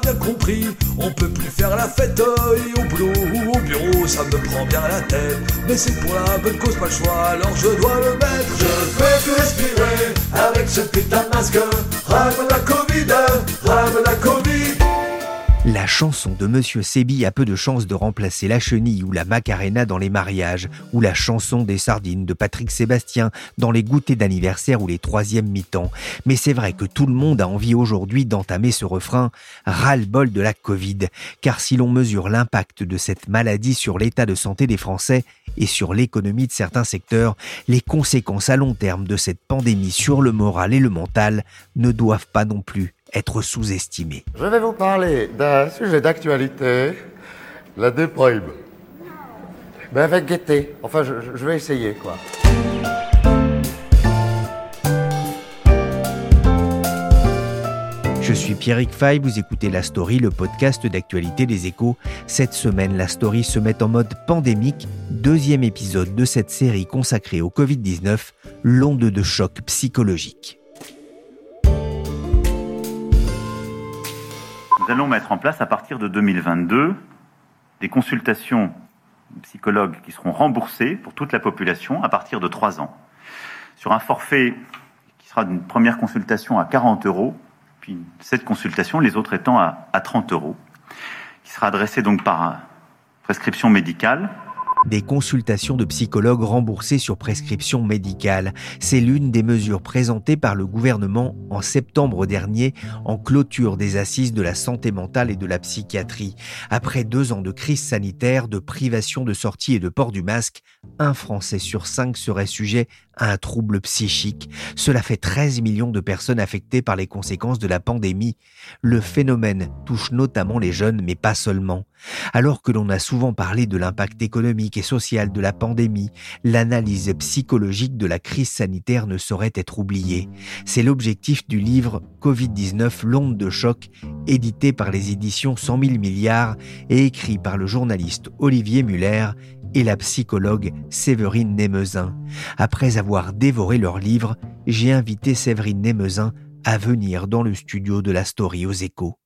Bien compris, on peut plus faire la fête au boulot ou au bureau, ça me prend bien la tête. Mais c'est pour la bonne cause, pas le choix, alors je dois le mettre. Je peux plus respirer avec ce putain de masque. Rame la La chanson de Monsieur Sebi a peu de chances de remplacer la chenille ou la macarena dans les mariages, ou la chanson des sardines de Patrick Sébastien dans les goûters d'anniversaire ou les troisièmes mi-temps. Mais c'est vrai que tout le monde a envie aujourd'hui d'entamer ce refrain ras-le-bol de la Covid, car si l'on mesure l'impact de cette maladie sur l'état de santé des Français et sur l'économie de certains secteurs, les conséquences à long terme de cette pandémie sur le moral et le mental ne doivent pas non plus être sous-estimées. Je vais vous parler d'un sujet d'actualité, la déprime. Mais avec gaieté. Enfin, je, je vais essayer, quoi. Je suis Pierrick Fay, vous écoutez La Story, le podcast d'actualité des échos. Cette semaine, La Story se met en mode pandémique, deuxième épisode de cette série consacrée au Covid-19, l'onde de choc psychologique. Nous allons mettre en place à partir de 2022 des consultations psychologues qui seront remboursées pour toute la population à partir de 3 ans. Sur un forfait qui sera d'une première consultation à 40 euros, puis cette consultation, les autres étant à, à 30 euros, qui sera adressée donc par prescription médicale des consultations de psychologues remboursées sur prescription médicale. C'est l'une des mesures présentées par le gouvernement en septembre dernier en clôture des assises de la santé mentale et de la psychiatrie. Après deux ans de crise sanitaire, de privation de sortie et de port du masque, un Français sur cinq serait sujet un trouble psychique. Cela fait 13 millions de personnes affectées par les conséquences de la pandémie. Le phénomène touche notamment les jeunes, mais pas seulement. Alors que l'on a souvent parlé de l'impact économique et social de la pandémie, l'analyse psychologique de la crise sanitaire ne saurait être oubliée. C'est l'objectif du livre Covid-19, l'onde de choc, édité par les éditions 100 000 milliards et écrit par le journaliste Olivier Muller et la psychologue Séverine Némezin. Après avoir dévoré leur livre, j'ai invité Séverine Némezin à venir dans le studio de la Story aux échos.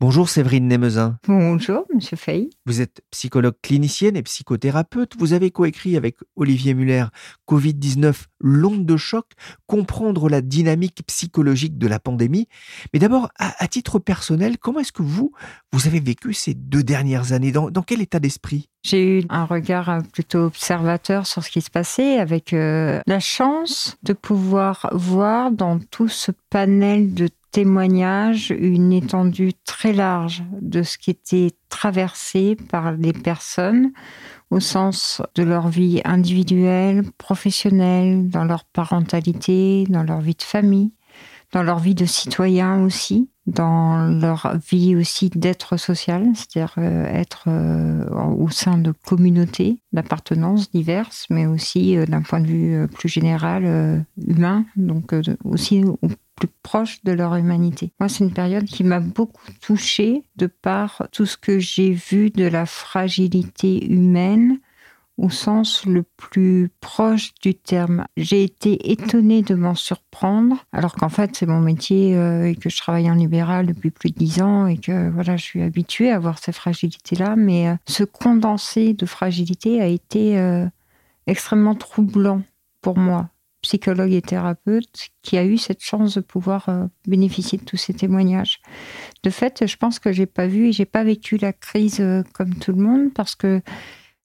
Bonjour Séverine Némezin. Bonjour Monsieur Fay. Vous êtes psychologue clinicienne et psychothérapeute. Vous avez coécrit avec Olivier Muller Covid-19, l'onde de choc, comprendre la dynamique psychologique de la pandémie. Mais d'abord, à, titre personnel, comment est-ce que vous, vous avez vécu ces deux dernières années? Dans, quel état d'esprit? J'ai eu un regard plutôt observateur sur ce qui se passait avec euh, la chance de pouvoir voir dans tout ce panel de témoignage une étendue très large de ce qui était traversé par les personnes au sens de leur vie individuelle, professionnelle, dans leur parentalité, dans leur vie de famille, dans leur vie de citoyen aussi, dans leur vie aussi d'être social, c'est-à-dire euh, être euh, au sein de communautés d'appartenance diverses, mais aussi euh, d'un point de vue plus général humain, donc aussi plus proche de leur humanité. Moi, c'est une période qui m'a beaucoup touchée de par tout ce que j'ai vu de la fragilité humaine au sens le plus proche du terme. J'ai été étonnée de m'en surprendre, alors qu'en fait c'est mon métier euh, et que je travaille en libéral depuis plus de dix ans et que voilà, je suis habituée à voir ces fragilités-là. Mais euh, ce condensé de fragilité a été euh, extrêmement troublant pour moi psychologue et thérapeute qui a eu cette chance de pouvoir euh, bénéficier de tous ces témoignages. De fait, je pense que j'ai pas vu et j'ai pas vécu la crise euh, comme tout le monde parce que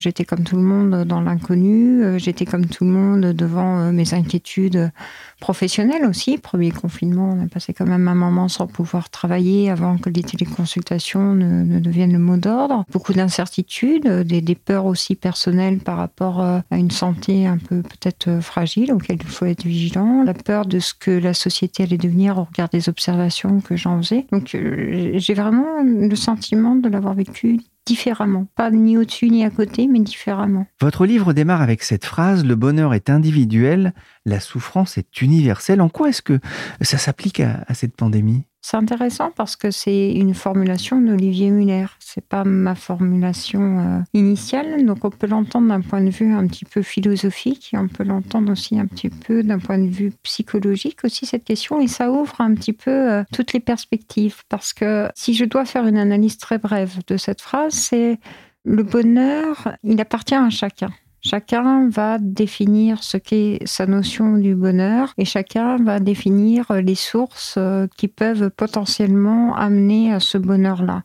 J'étais comme tout le monde dans l'inconnu, euh, j'étais comme tout le monde devant euh, mes inquiétudes professionnelles aussi. Premier confinement, on a passé quand même un moment sans pouvoir travailler avant que les téléconsultations ne, deviennent le mot d'ordre. Beaucoup d'incertitudes, des, des, peurs aussi personnelles par rapport à une santé un peu peut-être fragile auquel il faut être vigilant. La peur de ce que la société allait devenir au regard des observations que j'en faisais. Donc j'ai vraiment le sentiment de l'avoir vécu différemment. Pas ni au-dessus ni à côté, mais différemment. Votre livre démarre avec cette phrase Le bonheur est individuel, la souffrance est universelle. En quoi est-ce que ça s'applique à, cette pandémie? C'est intéressant parce que c'est une formulation d'Olivier Muller. C'est pas ma formulation euh, initiale, donc on peut l'entendre d'un point de vue un petit peu philosophique et on peut l'entendre aussi un petit peu d'un point de vue psychologique aussi cette question et ça ouvre un petit peu euh, toutes les perspectives parce que si je dois faire une analyse très brève de cette phrase, c'est le bonheur, il appartient à chacun. Chacun va définir ce qu'est sa notion du bonheur et chacun va définir les sources euh, qui peuvent potentiellement amener à ce bonheur-là.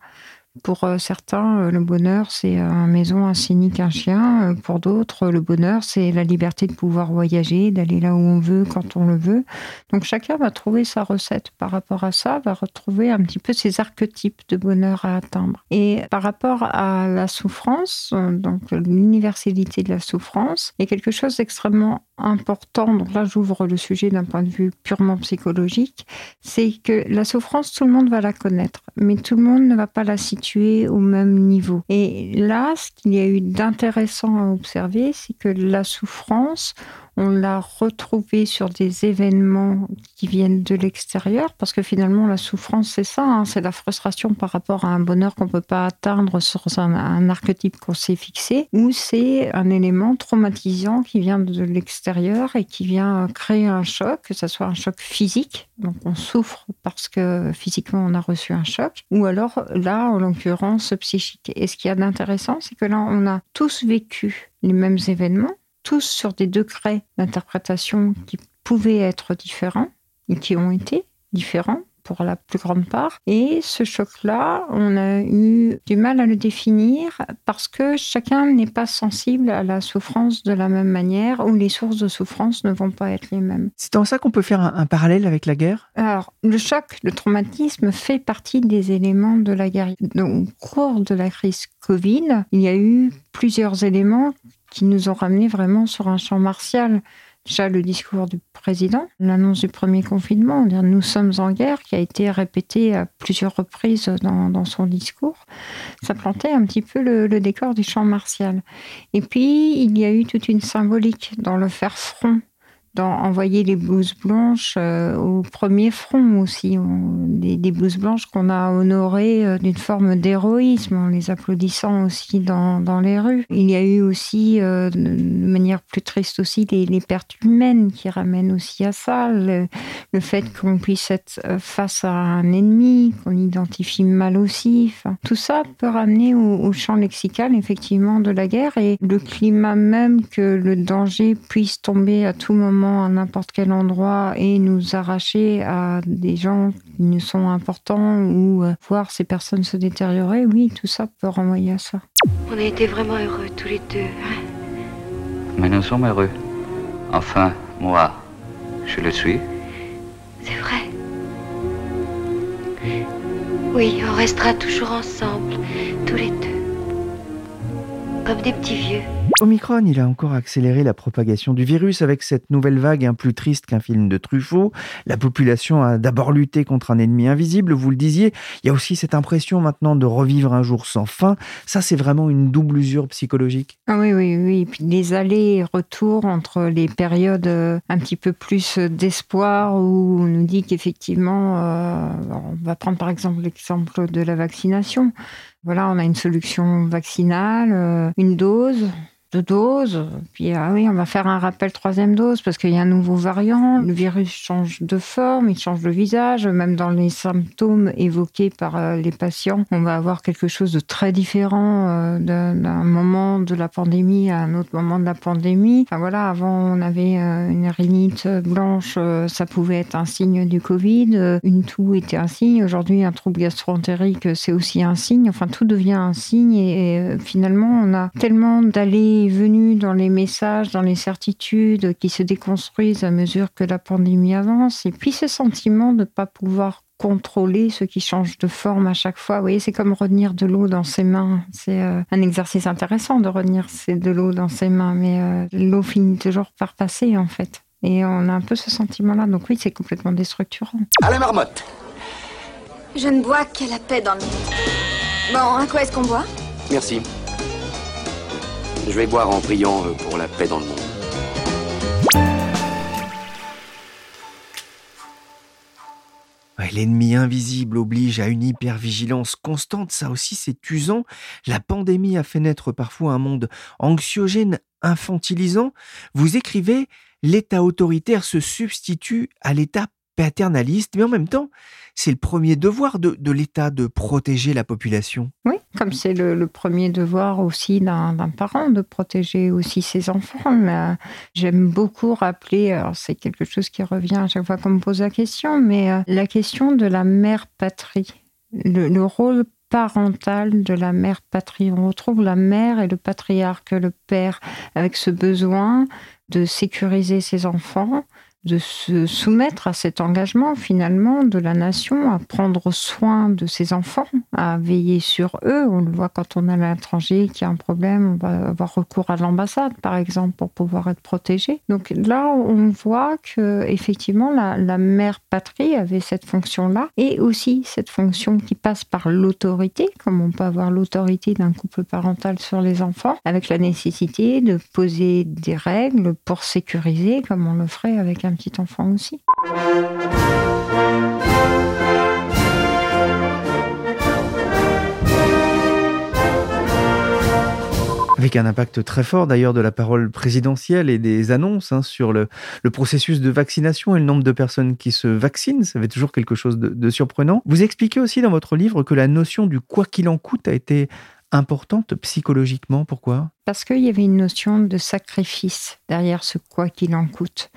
Pour euh, certains, euh, le bonheur, c'est une maison, un cynique, un chien. Pour d'autres, le bonheur, c'est la liberté de pouvoir voyager, d'aller là où on veut, quand on le veut. Donc chacun va trouver sa recette par rapport à ça, va retrouver un petit peu ses archétypes de bonheur à atteindre. Et par rapport à la souffrance, donc l'universalité de la souffrance, est quelque chose d'extrêmement important, donc là j'ouvre le sujet d'un point de vue purement psychologique, c'est que la souffrance, tout le monde va la connaître, mais tout le monde ne va pas la situer au même niveau. Et là, ce qu'il y a eu d'intéressant à observer, c'est que la souffrance, on l'a retrouvé sur des événements qui viennent de l'extérieur, parce que finalement, la souffrance, c'est ça, hein, c'est la frustration par rapport à un bonheur qu'on ne peut pas atteindre sur un, archétype qu'on s'est fixé, ou c'est un élément traumatisant qui vient de l'extérieur et qui vient créer un choc, que ce soit un choc physique, donc on souffre parce que physiquement on a reçu un choc, ou alors là, en l'occurrence, psychique. Et ce qu'il y a d'intéressant, c'est que là, on a tous vécu les mêmes événements, tous sur des degrés d'interprétation qui pouvaient être différents et qui ont été différents pour la plus grande part. Et ce choc-là, on a eu du mal à le définir parce que chacun n'est pas sensible à la souffrance de la même manière ou les sources de souffrance ne vont pas être les mêmes. C'est en ça qu'on peut faire un, parallèle avec la guerre? Alors, le choc, le traumatisme fait partie des éléments de la guerre. Donc, au cours de la crise Covid, il y a eu plusieurs éléments qui nous ont ramenés vraiment sur un champ martial. Déjà le discours du président, l'annonce du premier confinement, nous sommes en guerre, qui a été répété à plusieurs reprises dans, son discours, ça plantait un petit peu le, le, décor du champ martial. Et puis, il y a eu toute une symbolique dans le faire front envoyer les blouses blanches euh, au premier front aussi, des, blouses blanches qu'on a honorées euh, d'une forme d'héroïsme en les applaudissant aussi dans, dans, les rues. Il y a eu aussi, euh, de manière plus triste aussi, les, pertes humaines qui ramènent aussi à ça, le, fait qu'on puisse être face à un ennemi, qu'on identifie mal aussi. tout ça peut ramener au champ lexical effectivement de la guerre et le climat même que le danger puisse tomber à tout moment à n'importe quel endroit et nous arracher à des gens qui nous sont importants ou euh, voir ces personnes se détériorer, oui, tout ça peut renvoyer à ça. On a été vraiment heureux tous les deux. Hein. Mais nous sommes heureux. Enfin, moi, je le suis. C'est vrai. Oui, on restera toujours ensemble, tous les deux. Comme des petits vieux. Omicron, il a encore accéléré la propagation du virus avec cette nouvelle vague un plus triste qu'un film de Truffaut. La population a d'abord lutté contre un ennemi invisible, vous le disiez. Il y a aussi cette impression maintenant de revivre un jour sans fin. Ça, c'est vraiment une double usure psychologique. Ah oui, oui, oui. puis les allers-retours entre les périodes euh, un petit peu plus d'espoir où on nous dit qu'effectivement, euh, on va prendre par exemple l'exemple de la vaccination. Voilà, on a une solution vaccinale, euh, une dose de dose. Puis, ah oui, on va faire un rappel troisième dose parce qu'il y a un nouveau variant. Le virus change de forme, il change de visage. Même dans les symptômes évoqués par euh, les patients, on va avoir quelque chose de très différent euh, d'un moment de la pandémie à un autre moment de la pandémie. Enfin voilà, avant on avait euh, une rhinite blanche, ça pouvait être un signe du Covid. Une toux était un signe. Aujourd'hui, un trouble gastro-entérique, c'est aussi un signe. Enfin, tout devient un signe et finalement, on a tellement d'allées et venues dans les messages, dans les certitudes qui se déconstruisent à mesure que la pandémie avance. Et puis ce sentiment de ne pas pouvoir contrôler ce qui change de forme à chaque fois. Vous voyez, c'est comme retenir de l'eau dans ses mains. C'est euh, un exercice intéressant de retenir de l'eau dans ses mains, mais euh, l'eau finit toujours par passer en fait. Et on a un peu ce sentiment-là. Donc oui, c'est complètement déstructurant. À la marmotte Je ne bois qu'à la paix dans le monde. Bon, à quoi est-ce qu'on boit? Merci. Je vais boire en priant euh, pour la paix dans le monde. L'ennemi invisible oblige à une hypervigilance constante, ça aussi c'est usant. La pandémie a fait naître parfois un monde anxiogène, infantilisant. Vous écrivez, l'État autoritaire se substitue à l'État paternaliste, mais en même temps, c'est le premier devoir de, l'État de protéger la population. Oui, comme c'est le, premier devoir aussi d'un parent de protéger aussi ses enfants. J'aime beaucoup rappeler, c'est quelque chose qui revient à chaque fois qu'on me pose la question, mais euh, la question de la mère patrie, le, le rôle parental de la mère patrie. On retrouve la mère et le patriarque, le père, avec ce besoin de sécuriser ses enfants, de se soumettre à cet engagement finalement de la nation, à prendre soin de ses enfants, à veiller sur eux. On le voit quand on a l'étranger qui a un problème, on va avoir recours à l'ambassade par exemple pour pouvoir être protégé. Donc là, on voit que effectivement la, la mère patrie avait cette fonction-là et aussi cette fonction qui passe par l'autorité, comme on peut avoir l'autorité d'un couple parental sur les enfants, avec la nécessité de poser des règles pour sécuriser, comme on le ferait avec un petit enfant aussi. Avec un impact très fort d'ailleurs de la parole présidentielle et des annonces hein, sur le, processus de vaccination et le nombre de personnes qui se vaccinent. Ça fait toujours quelque chose de, de surprenant. Vous expliquez aussi dans votre livre que la notion du quoi qu'il en coûte a été importante psychologiquement. Pourquoi? Parce qu'il y avait une notion de sacrifice derrière ce quoi qu'il en coûte.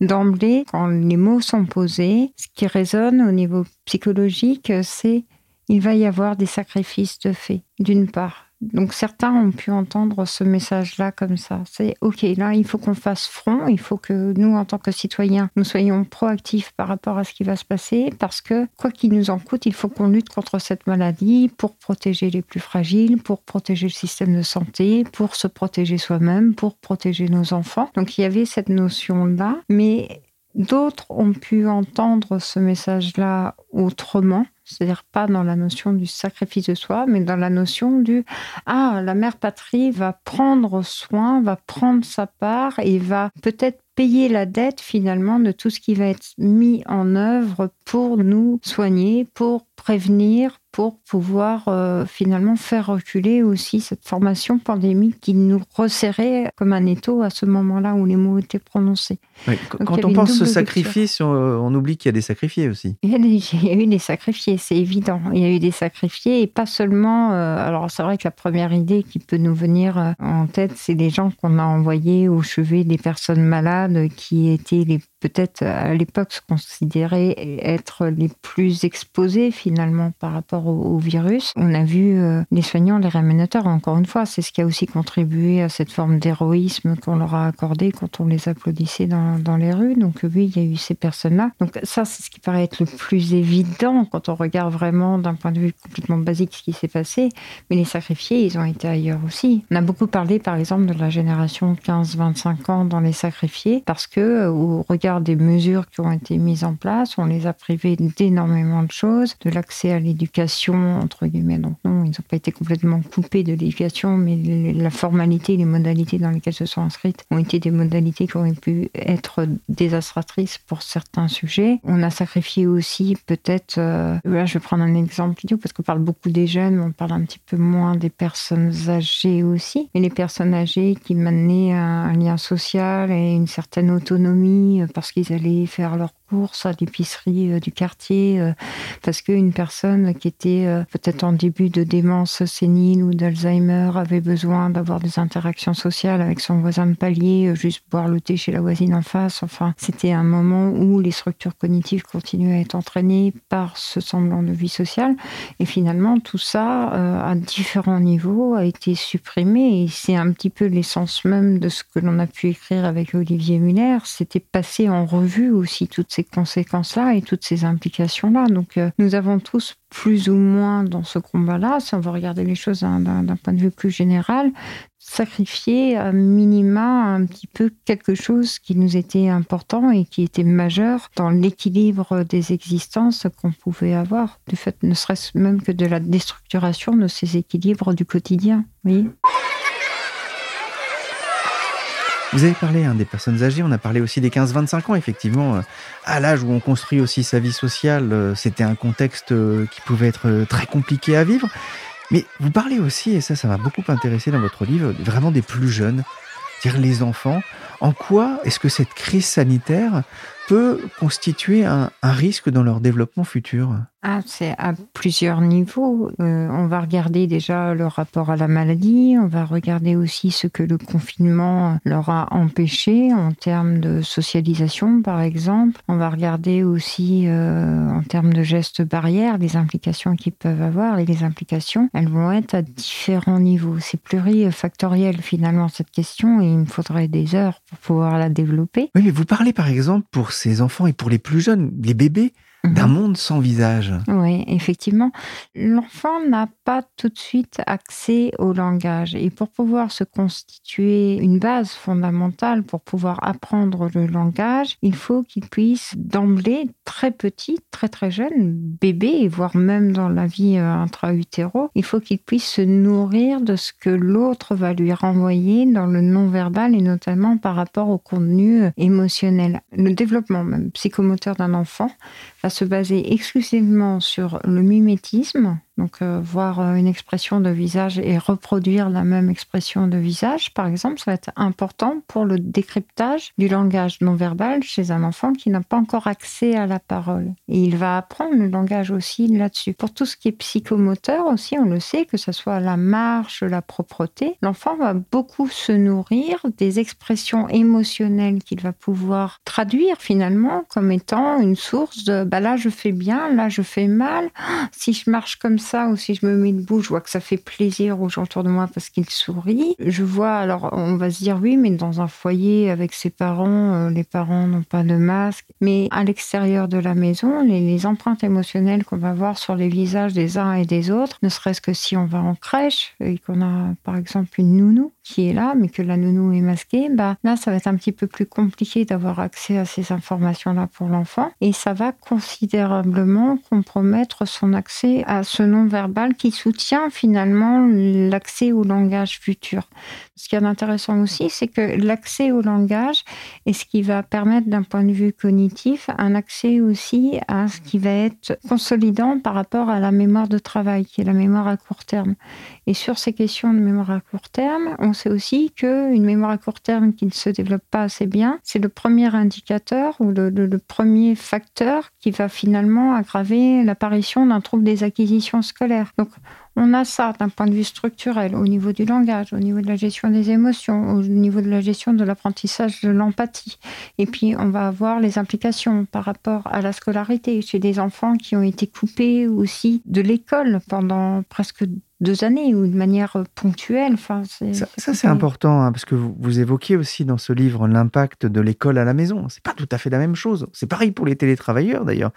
D'emblée, quand les mots sont posés, ce qui résonne au niveau psychologique, c'est il va y avoir des sacrifices de fait, d'une part. Donc certains ont pu entendre ce message-là comme ça. C'est OK, là, il faut qu'on fasse front, il faut que nous, en tant que citoyens, nous soyons proactifs par rapport à ce qui va se passer, parce que quoi qu'il nous en coûte, il faut qu'on lutte contre cette maladie pour protéger les plus fragiles, pour protéger le système de santé, pour se protéger soi-même, pour protéger nos enfants. Donc il y avait cette notion-là, mais d'autres ont pu entendre ce message-là autrement c'est-à-dire pas dans la notion du sacrifice de soi, mais dans la notion du ah la mère patrie va prendre soin, va prendre sa part et va peut-être payer la dette finalement de tout ce qui va être mis en œuvre pour nous soigner, pour prévenir, pour pouvoir euh, finalement faire reculer aussi cette formation pandémique qui nous resserrait comme un étau à ce moment-là où les mots étaient prononcés. quand on pense sacrifice, on, oublie qu'il y a des sacrifiés aussi. Il y a, il y a eu des sacrifiés, c'est évident. Il y a eu des sacrifiés et pas seulement. Euh, alors c'est vrai que la première idée qui peut nous venir euh, en tête, c'est des gens qu'on a envoyés au chevet des personnes malades qui étaient les peut-être à l'époque se considéraient être les plus exposés finalement par rapport au, virus. On a vu euh, les soignants, les rémunérateurs, encore une fois, c'est ce qui a aussi contribué à cette forme d'héroïsme qu'on leur a accordé quand on les applaudissait dans, dans les rues. Donc oui, il y a eu ces personnes-là. Donc ça, c'est ce qui paraît être le plus évident quand on regarde vraiment d'un point de vue complètement basique ce qui s'est passé. Mais les sacrifiés, ils ont été ailleurs aussi. On a beaucoup parlé, par exemple, de la génération 15-25 ans dans les sacrifiés parce que au regard des mesures qui ont été mises en place, on les a privés d'énormément de choses, de l'accès à l'éducation, entre guillemets. Donc non, ils n'ont pas été complètement coupés de l'éducation, mais la formalité, les modalités dans lesquelles se sont inscrites ont été des modalités qui auraient pu être désastratrices pour certains sujets. On a sacrifié aussi peut-être, euh, là je vais prendre un exemple vidéo parce qu'on parle beaucoup des jeunes, mais on parle un petit peu moins des personnes âgées aussi. Mais les personnes âgées qui maintenaient un lien social et une certaine autonomie euh, parce qu'ils allaient faire leur à l'épicerie euh, du quartier euh, parce qu'une personne qui était euh, peut-être en début de démence sénile ou d'Alzheimer avait besoin d'avoir des interactions sociales avec son voisin de palier, juste boire le thé chez la voisine en face. Enfin, c'était un moment où les structures cognitives continuaient à être entraînées par ce semblant de vie sociale. Et finalement, tout ça, à différents niveaux, a été supprimé. Et c'est un petit peu l'essence même de ce que l'on a pu écrire avec Olivier Muller. C'était passer en revue aussi toutes ces conséquences-là et toutes ces implications-là. Donc euh, nous avons tous plus ou moins dans ce combat-là, si on veut regarder les choses d'un point de vue plus général, sacrifié à minima un petit peu quelque chose qui nous était important et qui était majeur dans l'équilibre des existences qu'on pouvait avoir, du fait ne serait-ce même que de la déstructuration de ces équilibres du quotidien. Oui. Vous avez parlé hein, des personnes âgées, on a parlé aussi des 15-25 ans, effectivement. Euh, à l'âge où on construit aussi sa vie sociale, euh, c'était un contexte euh, qui pouvait être très compliqué à vivre. Mais vous parlez aussi, et ça, ça m'a beaucoup intéressé dans votre livre, vraiment des plus jeunes, c'est-à-dire les enfants. En quoi est-ce que cette crise sanitaire peut constituer un, un risque dans leur développement futur? Ah, c'est à plusieurs niveaux. Euh, on va regarder déjà le rapport à la maladie, on va regarder aussi ce que le confinement leur a empêché en termes de socialisation, par exemple. On va regarder aussi euh, en termes de gestes barrières les implications qu'ils peuvent avoir et les implications, elles vont être à différents niveaux. C'est plurifactoriel finalement cette question et il me faudrait des heures pour pouvoir la développer. Oui, mais vous parlez par exemple pour ces enfants et pour les plus jeunes, les bébés, d'un mhm. monde sans visage. Oui, effectivement. L'enfant n'a pas tout de suite accès au langage. Et pour pouvoir se constituer une base fondamentale, pour pouvoir apprendre le langage, il faut qu'il puisse d'emblée, très petit, très très jeune, bébé, voire même dans la vie euh, intra-utéro, il faut qu'il puisse se nourrir de ce que l'autre va lui renvoyer dans le non-verbal et notamment par rapport au contenu euh, émotionnel. Le développement même psychomoteur d'un enfant va se baser exclusivement sur le mimétisme, donc, euh, voir euh, une expression de visage et reproduire la même expression de visage, par exemple, ça va être important pour le décryptage du langage non verbal chez un enfant qui n'a pas encore accès à la parole. Et il va apprendre le langage aussi là-dessus. Pour tout ce qui est psychomoteur aussi, on le sait, que ce soit la marche, la propreté, l'enfant va beaucoup se nourrir des expressions émotionnelles qu'il va pouvoir traduire finalement comme étant une source de bah là je fais bien, là je fais mal, si je marche comme ça, ça, ou si je me mets debout, je vois que ça fait plaisir aux gens autour de moi parce qu'ils sourient. Je vois, alors on va se dire oui, mais dans un foyer avec ses parents, euh, les parents n'ont pas de masque. Mais à l'extérieur de la maison, les, empreintes émotionnelles qu'on va voir sur les visages des uns et des autres, ne serait-ce que si on va en crèche et qu'on a par exemple une nounou qui est là, mais que la nounou est masquée, bah là ça va être un petit peu plus compliqué d'avoir accès à ces informations-là pour l'enfant et ça va considérablement compromettre son accès à ce nom verbal qui soutient finalement l'accès au langage futur. Ce qui est intéressant aussi, c'est que l'accès au langage est ce qui va permettre d'un point de vue cognitif un accès aussi à ce qui va être consolidant par rapport à la mémoire de travail, qui est la mémoire à court terme. Et sur ces questions de mémoire à court terme, on sait aussi qu'une mémoire à court terme qui ne se développe pas assez bien, c'est le premier indicateur ou le, premier facteur qui va finalement aggraver l'apparition d'un trouble des acquisitions scolaire. Donc, on a ça d'un point de vue structurel, au niveau du langage, au niveau de la gestion des émotions, au niveau de la gestion de l'apprentissage de l'empathie. Et puis, on va avoir les implications par rapport à la scolarité chez des enfants qui ont été coupés aussi de l'école pendant presque deux années ou de manière ponctuelle. Enfin, ça, c'est important hein, parce que vous, vous, évoquez aussi dans ce livre l'impact de l'école à la maison. C'est pas tout à fait la même chose. C'est pareil pour les télétravailleurs d'ailleurs.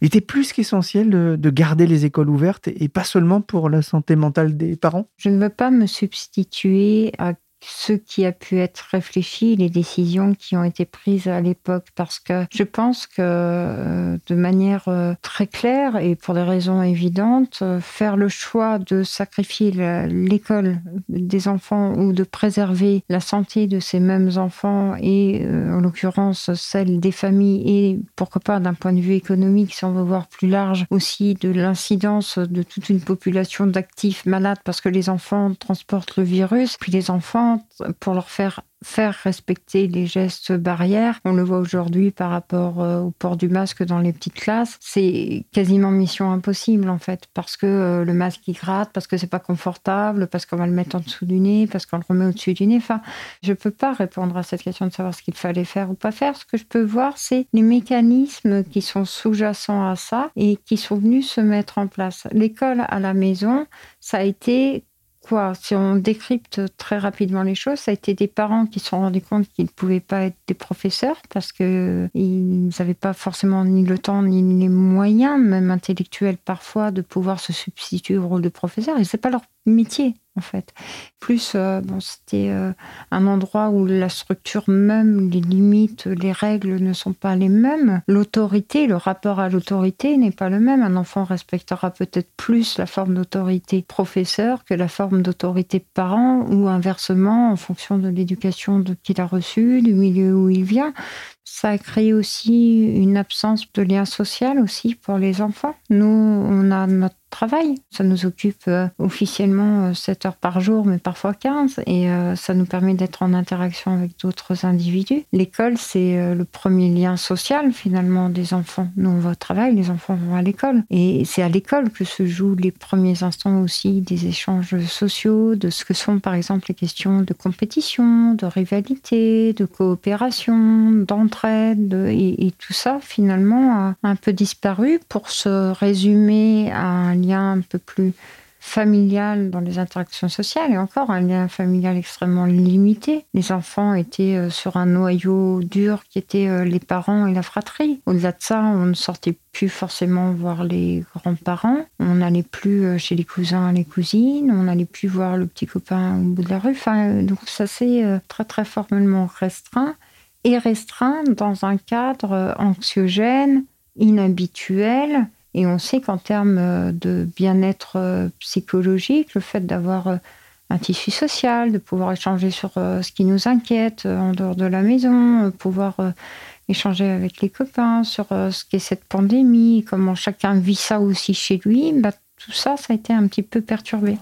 Il était plus qu'essentiel de, de, garder les écoles ouvertes et pas seulement pour la santé mentale des parents. Je ne veux pas me substituer à ce qui a pu être réfléchi, les décisions qui ont été prises à l'époque, parce que je pense que euh, de manière euh, très claire et pour des raisons évidentes, euh, faire le choix de sacrifier l'école des enfants ou de préserver la santé de ces mêmes enfants et en l'occurrence celle des familles et pourquoi pas d'un point de vue économique, si on veut voir plus large, aussi de l'incidence de toute une population d'actifs malades parce que les enfants transportent le virus, puis les enfants pour leur faire faire respecter les gestes barrières. On le voit aujourd'hui par rapport euh, au port du masque dans les petites classes. C'est quasiment mission impossible en fait, parce que euh, le masque il gratte, parce que c'est pas confortable, parce qu'on va le mettre en dessous du nez, parce qu'on le remet au-dessus du nez. Enfin, je peux pas répondre à cette question de savoir ce qu'il fallait faire ou pas faire. Ce que je peux voir, c'est les mécanismes qui sont sous-jacents à ça et qui sont venus se mettre en place. L'école à la maison, ça a été si on décrypte très rapidement les choses, ça a été des parents qui se sont rendus compte qu'ils ne pouvaient pas être des professeurs parce qu'ils n'avaient pas forcément ni le temps ni les moyens, même intellectuels parfois, de pouvoir se substituer au rôle de professeur. Et c'est pas leur métier en fait. Plus, euh, bon, c'était euh, un endroit où la structure même, les limites, les règles ne sont pas les mêmes. L'autorité, le rapport à l'autorité n'est pas le même. Un enfant respectera peut-être plus la forme d'autorité professeur que la forme d'autorité parent ou inversement en fonction de l'éducation qu'il a reçue, du milieu où il vient. Ça a créé aussi une absence de lien social aussi pour les enfants. Nous, on a notre travail. Ça nous occupe euh, officiellement 7 euh, heures par jour, mais parfois 15, et euh, ça nous permet d'être en interaction avec d'autres individus. L'école, c'est le premier lien social finalement des enfants. Nous, on va au travail, les enfants vont à l'école. Et c'est à l'école que se jouent les premiers instants aussi des échanges sociaux, de ce que sont par exemple les questions de compétition, de rivalité, de coopération, d'entraide, et, tout ça finalement a un peu disparu pour se résumer à un un peu plus familial dans les interactions sociales et encore un lien familial extrêmement limité. Les enfants étaient euh, sur un noyau dur qui était euh, les parents et la fratrie. Au-delà de ça, on ne sortait plus forcément voir les grands-parents, on n'allait plus euh, chez les cousins, les cousines, on n'allait plus voir le petit copain au bout de la rue. Enfin, donc ça s'est très très formellement restreint et restreint dans un cadre anxiogène, inhabituel, et on sait qu'en termes euh, de bien-être euh, psychologique, le fait d'avoir euh, un tissu social, de pouvoir échanger sur ce qui nous inquiète en dehors de la maison, pouvoir échanger avec les copains sur ce qu'est cette pandémie, comment chacun vit ça aussi chez lui, bah, tout ça, ça a été un petit peu perturbé.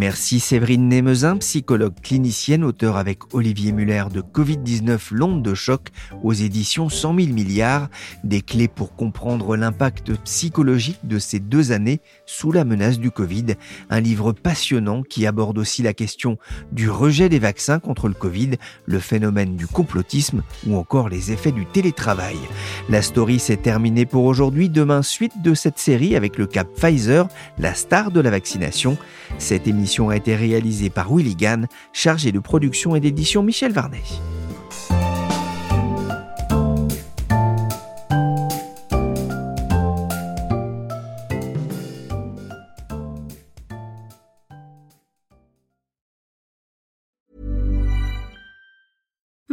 Merci Séverine Némezin, psychologue clinicienne, auteur avec Olivier Muller de Covid-19, l'onde de choc aux éditions 100 000 milliards, des clés pour comprendre l'impact psychologique de ces deux années sous la menace du Covid, un livre passionnant qui aborde aussi la question du rejet des vaccins contre le Covid, le phénomène du complotisme ou encore les effets du télétravail. La story s'est terminée pour aujourd'hui, demain suite de cette série avec le cap Pfizer, la star de la vaccination. Cette émission a été réalisée par Willy Gann, chargé de production et d'édition Michel Varnet.